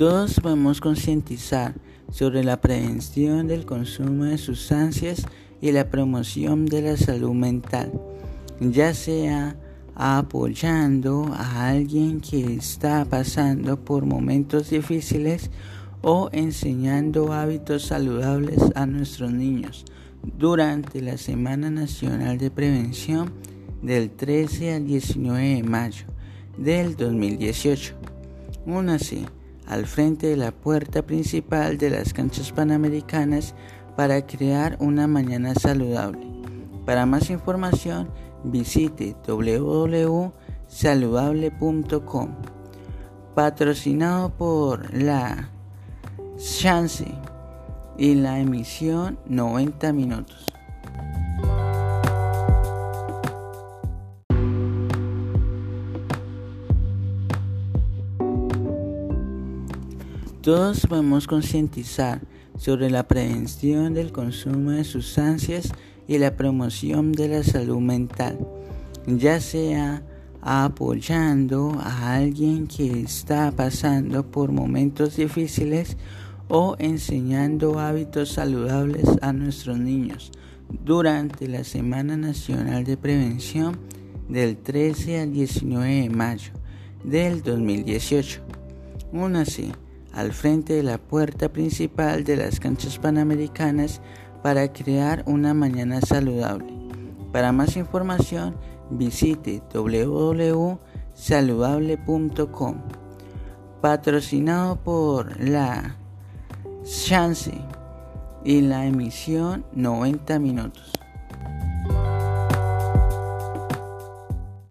Todos podemos concientizar sobre la prevención del consumo de sustancias y la promoción de la salud mental, ya sea apoyando a alguien que está pasando por momentos difíciles o enseñando hábitos saludables a nuestros niños durante la Semana Nacional de Prevención del 13 al 19 de mayo del 2018. Únase al frente de la puerta principal de las canchas panamericanas para crear una mañana saludable. Para más información, visite www.saludable.com. Patrocinado por la Chance y la emisión 90 minutos. Todos podemos concientizar sobre la prevención del consumo de sustancias y la promoción de la salud mental, ya sea apoyando a alguien que está pasando por momentos difíciles o enseñando hábitos saludables a nuestros niños durante la Semana Nacional de Prevención del 13 al 19 de mayo del 2018. Únase al frente de la puerta principal de las canchas panamericanas para crear una mañana saludable. Para más información, visite www.saludable.com. Patrocinado por la Chance y la emisión 90 minutos.